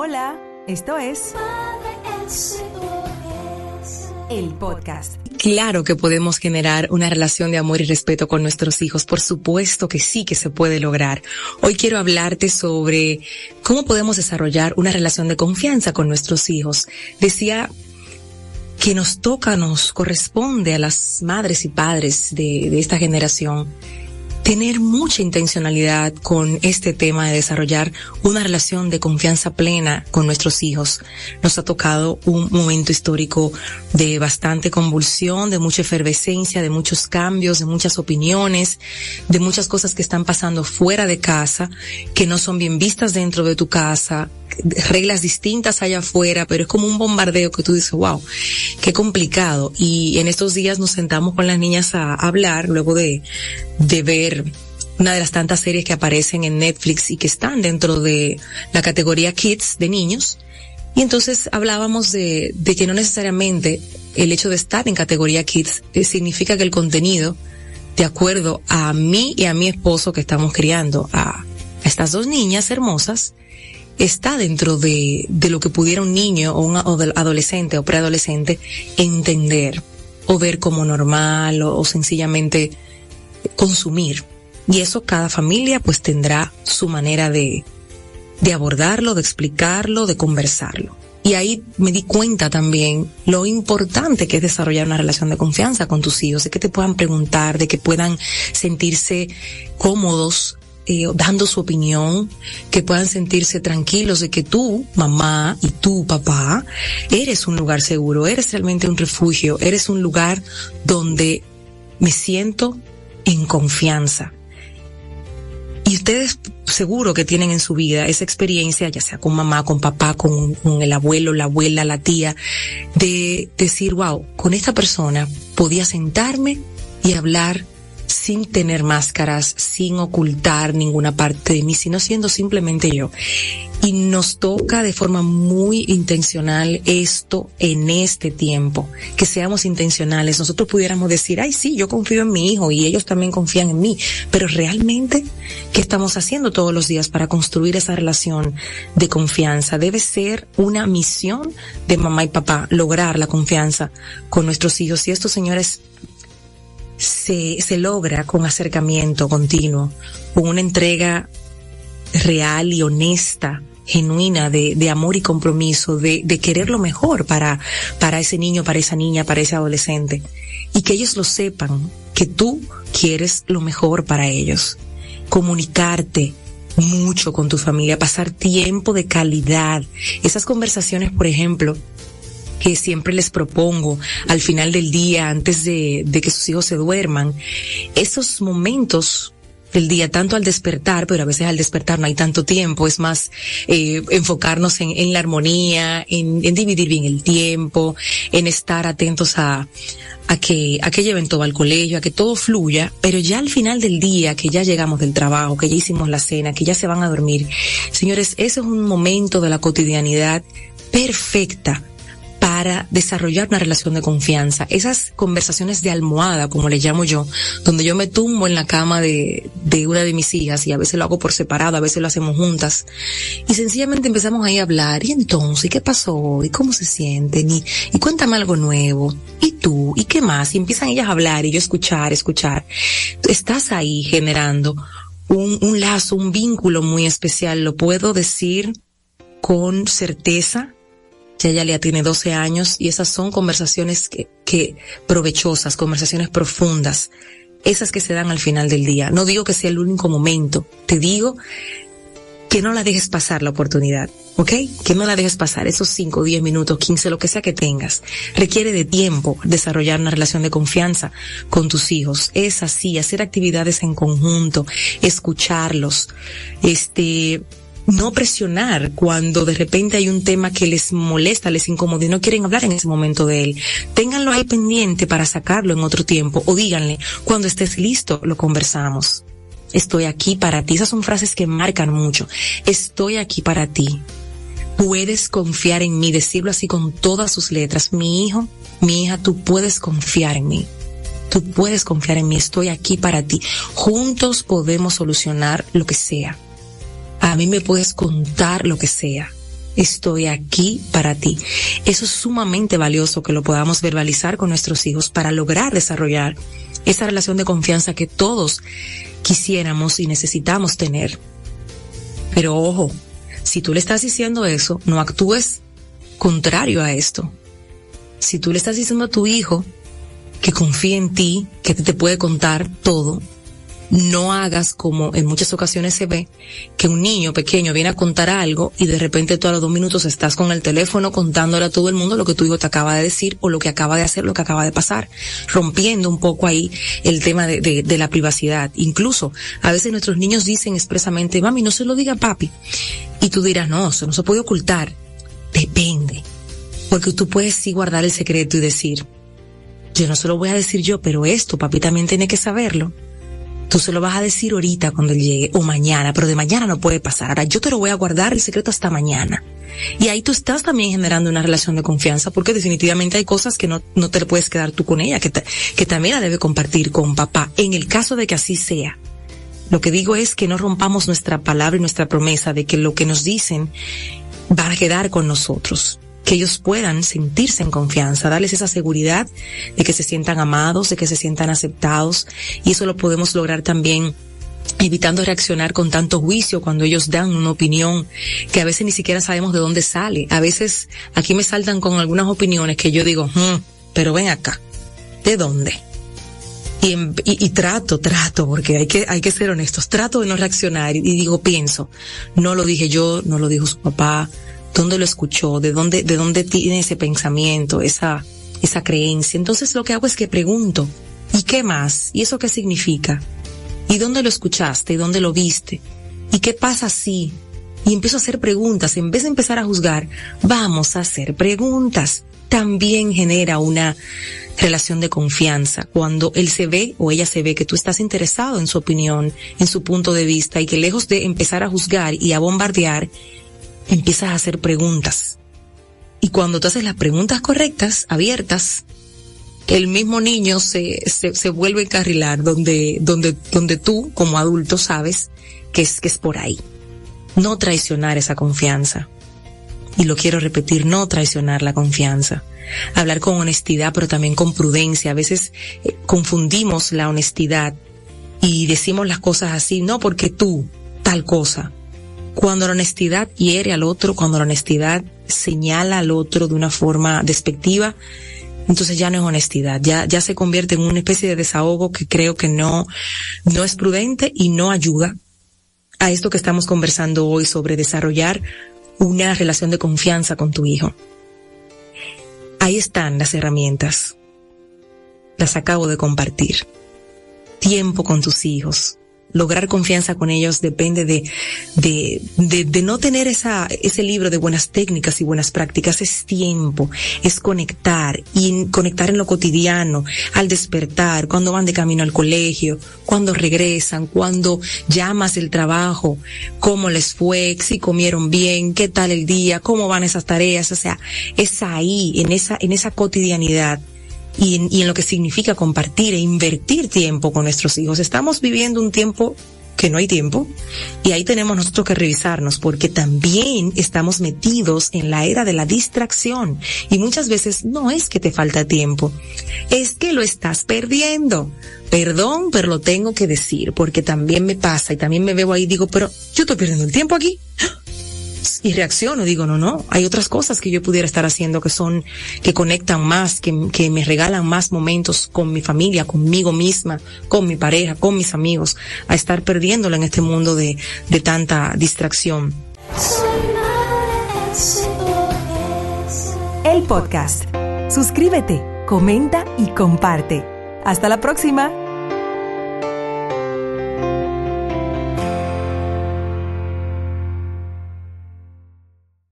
Hola, esto es el podcast. Claro que podemos generar una relación de amor y respeto con nuestros hijos. Por supuesto que sí que se puede lograr. Hoy quiero hablarte sobre cómo podemos desarrollar una relación de confianza con nuestros hijos. Decía que nos toca, nos corresponde a las madres y padres de, de esta generación tener mucha intencionalidad con este tema de desarrollar una relación de confianza plena con nuestros hijos. Nos ha tocado un momento histórico de bastante convulsión, de mucha efervescencia, de muchos cambios, de muchas opiniones, de muchas cosas que están pasando fuera de casa, que no son bien vistas dentro de tu casa, reglas distintas allá afuera, pero es como un bombardeo que tú dices, wow, qué complicado. Y en estos días nos sentamos con las niñas a hablar, luego de, de ver una de las tantas series que aparecen en Netflix y que están dentro de la categoría Kids de niños. Y entonces hablábamos de, que no necesariamente el hecho de estar en categoría Kids eh, significa que el contenido, de acuerdo a mí y a mi esposo que estamos criando a, estas dos niñas hermosas, está dentro de, lo que pudiera un niño o un adolescente o preadolescente entender o ver como normal o sencillamente consumir. Y eso cada familia pues tendrá su manera de, de abordarlo, de explicarlo, de conversarlo. Y ahí me di cuenta también lo importante que es desarrollar una relación de confianza con tus hijos, de que te puedan preguntar, de que puedan sentirse cómodos eh, dando su opinión, que puedan sentirse tranquilos de que tú, mamá, y tú, papá, eres un lugar seguro, eres realmente un refugio, eres un lugar donde me siento en confianza. Y ustedes seguro que tienen en su vida esa experiencia, ya sea con mamá, con papá, con, el abuelo, la abuela, la tía, de decir, wow, con esta persona podía sentarme y hablar sin tener máscaras, sin ocultar ninguna parte de mí, sino siendo simplemente yo. Y nos toca de forma muy intencional esto en este tiempo, que seamos intencionales. Nosotros pudiéramos decir, ay, sí, yo confío en mi hijo y ellos también confían en mí, pero realmente, ¿qué estamos haciendo todos los días para construir esa relación de confianza? Debe ser una misión de mamá y papá, lograr la confianza con nuestros hijos. Y esto, señores, se, se logra con acercamiento continuo, con una entrega real y honesta, genuina de, de amor y compromiso, de, de querer lo mejor para, para ese niño, para esa niña, para ese adolescente. Y que ellos lo sepan, que tú quieres lo mejor para ellos. Comunicarte, mucho con tu familia, pasar tiempo de calidad. Esas conversaciones, por ejemplo, que siempre les propongo al final del día, antes de, de que sus hijos se duerman, esos momentos del día, tanto al despertar, pero a veces al despertar no hay tanto tiempo, es más eh, enfocarnos en, la armonía, en, en, dividir bien el tiempo, en estar atentos a, a que, a que lleven todo al colegio, a que todo fluya, pero ya al final del día, que ya llegamos del trabajo, que ya hicimos la cena, que ya se van a dormir, señores, ese es un momento de la cotidianidad perfecta para desarrollar una relación de confianza. Esas conversaciones de almohada, como le llamo yo, donde yo me tumbo en la cama de, de una de mis hijas y a veces lo hago por separado, a veces lo hacemos juntas. Y sencillamente empezamos ahí a hablar. Y entonces, ¿qué pasó? ¿Y cómo se sienten? Y, y cuéntame algo nuevo. ¿Y tú? ¿Y qué más? Y empiezan ellas a hablar y yo escuchar, escuchar. Estás ahí generando un, un lazo, un vínculo muy especial. Lo puedo decir con certeza ya ella tiene 12 años y esas son conversaciones que, que provechosas, conversaciones profundas, esas que se dan al final del día. No digo que sea el único momento, te digo que no la dejes pasar la oportunidad, ¿ok? Que no la dejes pasar esos 5, 10 minutos, 15, lo que sea que tengas. Requiere de tiempo desarrollar una relación de confianza con tus hijos. Es así, hacer actividades en conjunto, escucharlos, este, no presionar cuando de repente hay un tema que les molesta, les incomoda y no quieren hablar en ese momento de él. Ténganlo ahí pendiente para sacarlo en otro tiempo o díganle, cuando estés listo, lo conversamos. Estoy aquí para ti. Esas son frases que marcan mucho. Estoy aquí para ti. Puedes confiar en mí, decirlo así con todas sus letras. Mi hijo, mi hija, tú puedes confiar en mí. Tú puedes confiar en mí, estoy aquí para ti. Juntos podemos solucionar lo que sea a mí me puedes contar lo que sea. estoy aquí para ti. Eso es sumamente valioso que lo podamos verbalizar con nuestros hijos para lograr desarrollar esa relación de confianza que todos quisiéramos y necesitamos tener. Pero ojo, si tú le estás diciendo eso, no actúes contrario a esto. Si tú le estás diciendo a tu hijo que confíe en ti, que te puede contar todo, no hagas como en muchas ocasiones se ve, que un niño pequeño viene a contar algo y de repente tú a los dos minutos estás con el teléfono contándole a todo el mundo lo que tu hijo te acaba de decir o lo que acaba de hacer, lo que acaba de pasar, rompiendo un poco ahí el tema de, de, la privacidad. Incluso a veces nuestros niños dicen expresamente, mami, no se lo diga papi. Y tú dirás, no, eso no se puede ocultar. Depende. Porque tú puedes sí guardar el secreto y decir, yo no se lo voy a decir yo, pero esto papi también tiene que saberlo Tú se lo vas a decir ahorita cuando él llegue o mañana, pero de mañana no puede pasar. Ahora yo te lo voy a guardar el secreto hasta mañana. Y ahí tú estás también generando una relación de confianza porque definitivamente hay cosas que no, no te puedes quedar tú con ella, que, que también la debe compartir con papá, en el caso de que así sea. Lo que digo es que no rompamos nuestra palabra y nuestra promesa de que lo que nos dicen va a quedar con nosotros que ellos puedan sentirse en confianza, darles esa seguridad de que se sientan amados, de que se sientan aceptados y eso lo podemos lograr también evitando reaccionar con tanto juicio cuando ellos dan una opinión que a veces ni siquiera sabemos de dónde sale. A veces aquí me saltan con algunas opiniones que yo digo, hmm, pero ven acá, ¿de dónde? Y, y, trato, trato, porque hay que, hay que ser honestos, trato de no reaccionar y digo, pienso, no lo dije yo, no lo dijo su papá, dónde lo escuchó, de dónde, de dónde tiene ese pensamiento, esa, esa creencia. Entonces lo que hago es que pregunto, ¿y qué más? ¿Y eso qué significa? ¿Y dónde lo escuchaste? ¿Y dónde lo viste? ¿Y qué pasa si? Y empiezo a hacer preguntas. En vez de empezar a juzgar, vamos a hacer preguntas. También genera una relación de confianza cuando él se ve o ella se ve que tú estás interesado en su opinión, en su punto de vista y que lejos de empezar a juzgar y a bombardear, empiezas a hacer preguntas. Y cuando tú haces las preguntas correctas, abiertas, el mismo niño se, se, se vuelve a encarrilar donde, donde, donde tú, como adulto, sabes que es, que es por ahí. No traicionar esa confianza. Y lo quiero repetir, no traicionar la confianza. Hablar con honestidad, pero también con prudencia. A veces eh, confundimos la honestidad y decimos las cosas así, no porque tú, tal cosa. Cuando la honestidad hiere al otro, cuando la honestidad señala al otro de una forma despectiva, entonces ya no es honestidad, ya, ya se convierte en una especie de desahogo que creo que no, no es prudente y no ayuda a esto que estamos conversando hoy sobre desarrollar una relación de confianza con tu hijo. Ahí están las herramientas. Las acabo de compartir. Tiempo con tus hijos, lograr confianza con ellos depende de, de, de, de, no tener esa, ese libro de buenas técnicas y buenas prácticas, es tiempo, es conectar y conectar en lo cotidiano, al despertar, cuando van de camino al colegio, cuando regresan, cuando llamas el trabajo, cómo les fue, si comieron bien, qué tal el día, cómo van esas tareas, o sea, es ahí, en esa, en esa cotidianidad y en, lo que significa compartir e invertir tiempo con nuestros hijos. Estamos viviendo un tiempo que no hay tiempo y ahí tenemos nosotros que revisarnos porque también estamos metidos en la era de la distracción y muchas veces no es que te falta tiempo, es que lo estás perdiendo. Perdón, pero lo tengo que decir porque también me pasa y también me veo ahí y digo, pero yo estoy perdiendo el tiempo aquí y reacciono, digo, no, no, hay otras cosas que yo pudiera estar haciendo que son, que conectan más, que, que me regalan más momentos con mi familia, conmigo misma, con mi pareja, con mis amigos, a estar perdiéndolo en este mundo de, de tanta distracción. El podcast. Suscríbete, comenta y comparte. Hasta la próxima.